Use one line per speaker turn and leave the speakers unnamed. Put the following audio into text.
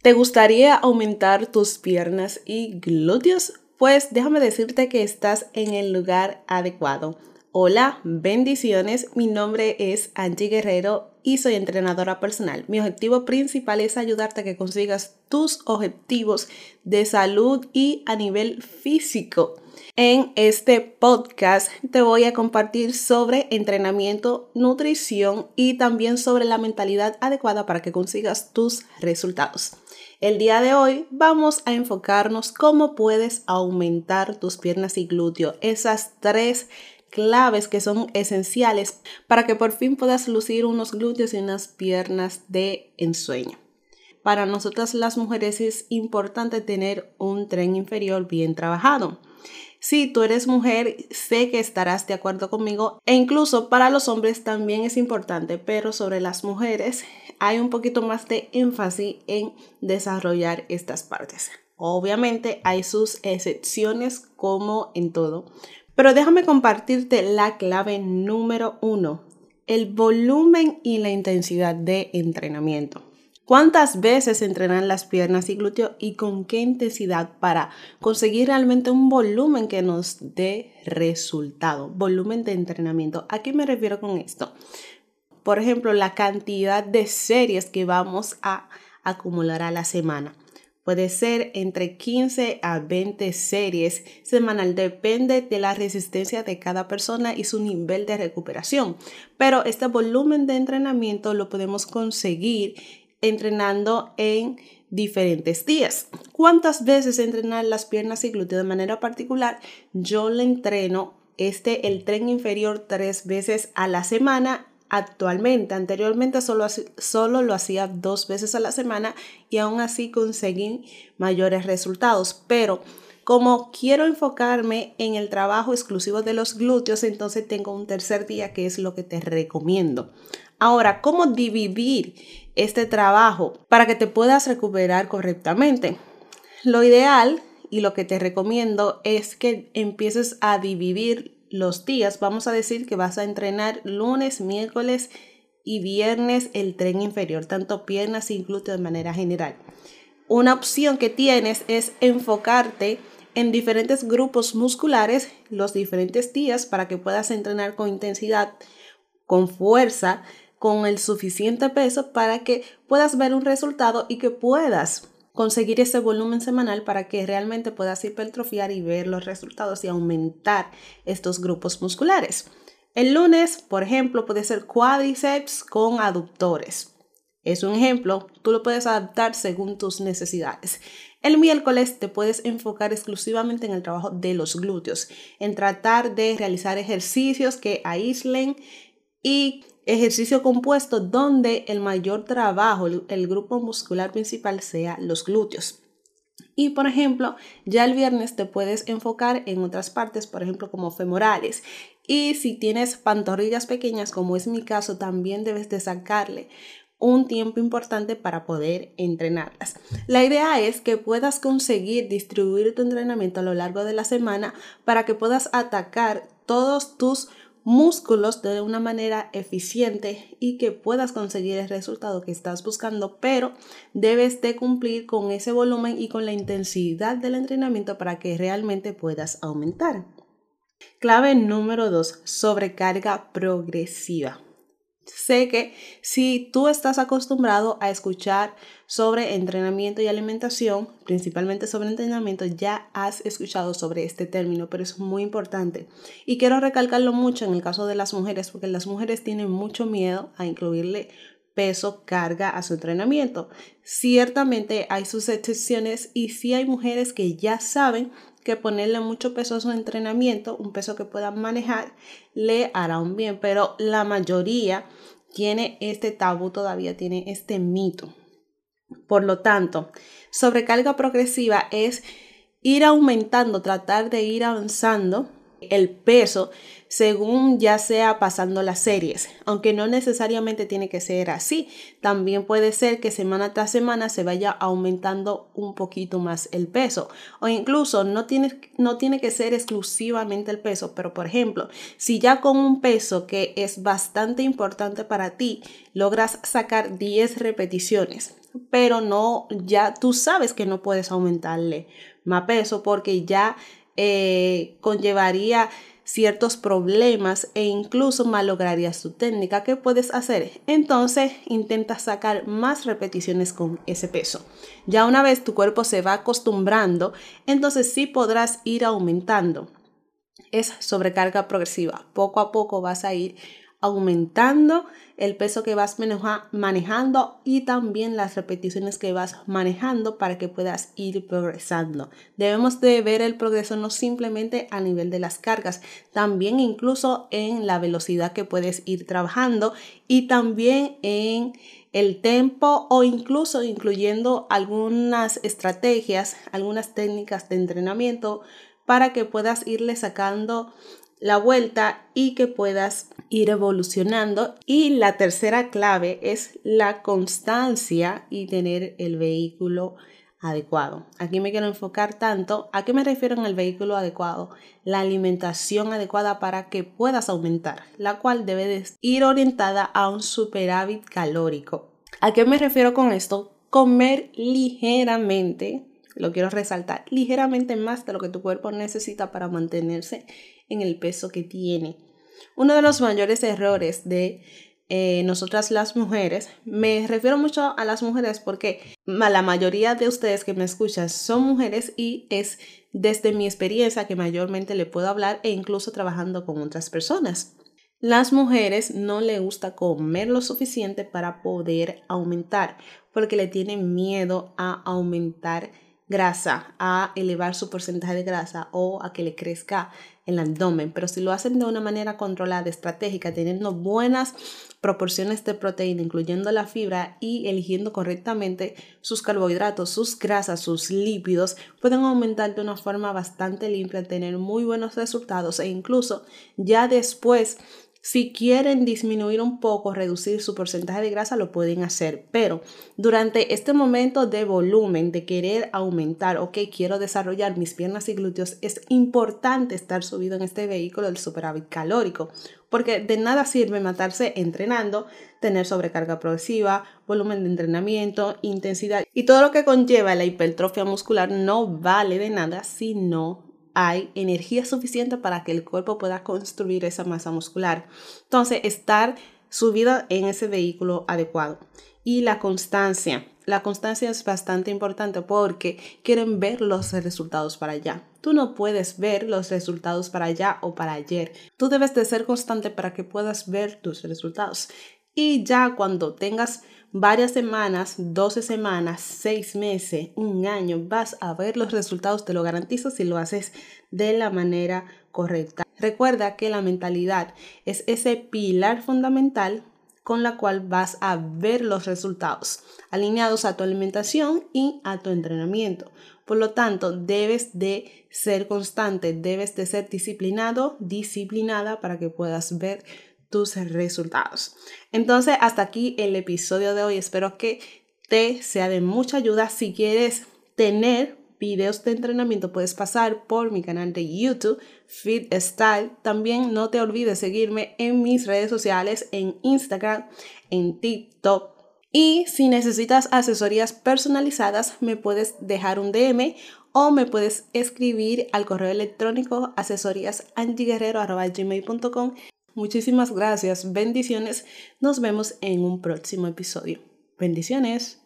¿Te gustaría aumentar tus piernas y glúteos? Pues déjame decirte que estás en el lugar adecuado. Hola, bendiciones. Mi nombre es Angie Guerrero y soy entrenadora personal. Mi objetivo principal es ayudarte a que consigas tus objetivos de salud y a nivel físico. En este podcast te voy a compartir sobre entrenamiento, nutrición y también sobre la mentalidad adecuada para que consigas tus resultados. El día de hoy vamos a enfocarnos cómo puedes aumentar tus piernas y glúteo, esas tres claves que son esenciales para que por fin puedas lucir unos glúteos y unas piernas de ensueño. Para nosotras las mujeres es importante tener un tren inferior bien trabajado. Si tú eres mujer, sé que estarás de acuerdo conmigo e incluso para los hombres también es importante, pero sobre las mujeres hay un poquito más de énfasis en desarrollar estas partes. Obviamente hay sus excepciones como en todo, pero déjame compartirte la clave número uno, el volumen y la intensidad de entrenamiento. ¿Cuántas veces entrenan las piernas y glúteos y con qué intensidad para conseguir realmente un volumen que nos dé resultado? Volumen de entrenamiento. ¿A qué me refiero con esto? Por ejemplo, la cantidad de series que vamos a acumular a la semana. Puede ser entre 15 a 20 series semanal, depende de la resistencia de cada persona y su nivel de recuperación. Pero este volumen de entrenamiento lo podemos conseguir entrenando en diferentes días. ¿Cuántas veces entrenar las piernas y glúteos de manera particular? Yo le entreno este el tren inferior tres veces a la semana actualmente. Anteriormente solo, solo lo hacía dos veces a la semana y aún así conseguí mayores resultados. Pero como quiero enfocarme en el trabajo exclusivo de los glúteos, entonces tengo un tercer día que es lo que te recomiendo. Ahora, ¿cómo dividir este trabajo para que te puedas recuperar correctamente? Lo ideal y lo que te recomiendo es que empieces a dividir los días. Vamos a decir que vas a entrenar lunes, miércoles y viernes el tren inferior, tanto piernas y glúteos de manera general. Una opción que tienes es enfocarte en diferentes grupos musculares los diferentes días para que puedas entrenar con intensidad, con fuerza con el suficiente peso para que puedas ver un resultado y que puedas conseguir ese volumen semanal para que realmente puedas hipertrofiar y ver los resultados y aumentar estos grupos musculares. El lunes, por ejemplo, puede ser cuádriceps con aductores. Es un ejemplo, tú lo puedes adaptar según tus necesidades. El miércoles te puedes enfocar exclusivamente en el trabajo de los glúteos, en tratar de realizar ejercicios que aíslen y ejercicio compuesto donde el mayor trabajo, el, grupo muscular principal sea los glúteos. Y por ejemplo, ya el viernes te puedes enfocar en otras partes, por ejemplo, como femorales. Y si tienes pantorrillas pequeñas, como es mi caso, también debes de sacarle un tiempo importante para poder entrenarlas. La idea es que puedas conseguir distribuir tu entrenamiento a lo largo de la semana para que puedas atacar todos tus músculos de una manera eficiente y que puedas conseguir el resultado que estás buscando, pero debes de cumplir con ese volumen y con la intensidad del entrenamiento para que realmente puedas aumentar. Clave número 2, sobrecarga progresiva. Sé que si tú estás acostumbrado a escuchar sobre entrenamiento y alimentación, principalmente sobre entrenamiento, ya has escuchado sobre este término, pero es muy importante. Y quiero recalcarlo mucho en el caso de las mujeres, porque las mujeres tienen mucho miedo a incluirle peso, carga a su entrenamiento. Ciertamente hay sus excepciones y sí hay mujeres que ya saben que ponerle mucho peso a su entrenamiento, un peso que puedan manejar, le hará un bien, pero la mayoría tiene este tabú todavía, tiene este mito. Por lo tanto, sobrecarga progresiva es ir aumentando, tratar de ir avanzando el peso según ya sea pasando las series, aunque no necesariamente tiene que ser así. También puede ser que semana tras semana se vaya aumentando un poquito más el peso o incluso no tiene, no tiene que ser exclusivamente el peso, pero por ejemplo, si ya con un peso que es bastante importante para ti, logras sacar 10 repeticiones, pero no, ya tú sabes que no puedes aumentarle más peso porque ya eh, conllevaría ciertos problemas e incluso malograrías tu técnica. ¿Qué puedes hacer? Entonces intenta sacar más repeticiones con ese peso. Ya una vez tu cuerpo se va acostumbrando, entonces sí podrás ir aumentando. Es sobrecarga progresiva. Poco a poco vas a ir aumentando el peso que vas manejando y también las repeticiones que vas manejando para que puedas ir progresando. Debemos de ver el progreso no simplemente a nivel de las cargas, también incluso en la velocidad que puedes ir trabajando y también en el tempo o incluso incluyendo algunas estrategias, algunas técnicas de entrenamiento para que puedas irle sacando la vuelta y que puedas ir evolucionando. Y la tercera clave es la constancia y tener el vehículo adecuado. Aquí me quiero enfocar tanto a qué me refiero en el vehículo adecuado, la alimentación adecuada para que puedas aumentar, la cual debe ir orientada a un superávit calórico. ¿A qué me refiero con esto? Comer ligeramente, lo quiero resaltar, ligeramente más de lo que tu cuerpo necesita para mantenerse en el peso que tiene. Uno de los mayores errores de eh, nosotras las mujeres, me refiero mucho a las mujeres porque la mayoría de ustedes que me escuchan son mujeres y es desde mi experiencia que mayormente le puedo hablar e incluso trabajando con otras personas. Las mujeres no le gusta comer lo suficiente para poder aumentar porque le tienen miedo a aumentar grasa, a elevar su porcentaje de grasa o a que le crezca el abdomen, pero si lo hacen de una manera controlada, estratégica, teniendo buenas proporciones de proteína, incluyendo la fibra y eligiendo correctamente sus carbohidratos, sus grasas, sus lípidos, pueden aumentar de una forma bastante limpia, tener muy buenos resultados e incluso ya después si quieren disminuir un poco, reducir su porcentaje de grasa, lo pueden hacer. Pero durante este momento de volumen, de querer aumentar, ok, quiero desarrollar mis piernas y glúteos, es importante estar subido en este vehículo del superávit calórico. Porque de nada sirve matarse entrenando, tener sobrecarga progresiva, volumen de entrenamiento, intensidad y todo lo que conlleva la hipertrofia muscular no vale de nada si no hay energía suficiente para que el cuerpo pueda construir esa masa muscular. Entonces, estar subida en ese vehículo adecuado. Y la constancia. La constancia es bastante importante porque quieren ver los resultados para allá. Tú no puedes ver los resultados para allá o para ayer. Tú debes de ser constante para que puedas ver tus resultados. Y ya cuando tengas varias semanas, 12 semanas, 6 meses, un año, vas a ver los resultados, te lo garantizo si lo haces de la manera correcta. Recuerda que la mentalidad es ese pilar fundamental con la cual vas a ver los resultados alineados a tu alimentación y a tu entrenamiento. Por lo tanto, debes de ser constante, debes de ser disciplinado, disciplinada para que puedas ver tus resultados. Entonces, hasta aquí el episodio de hoy. Espero que te sea de mucha ayuda. Si quieres tener videos de entrenamiento, puedes pasar por mi canal de YouTube, Fit Style. También no te olvides seguirme en mis redes sociales, en Instagram, en TikTok. Y si necesitas asesorías personalizadas, me puedes dejar un DM o me puedes escribir al correo electrónico asesoríasantiguerrero.com Muchísimas gracias, bendiciones. Nos vemos en un próximo episodio. Bendiciones.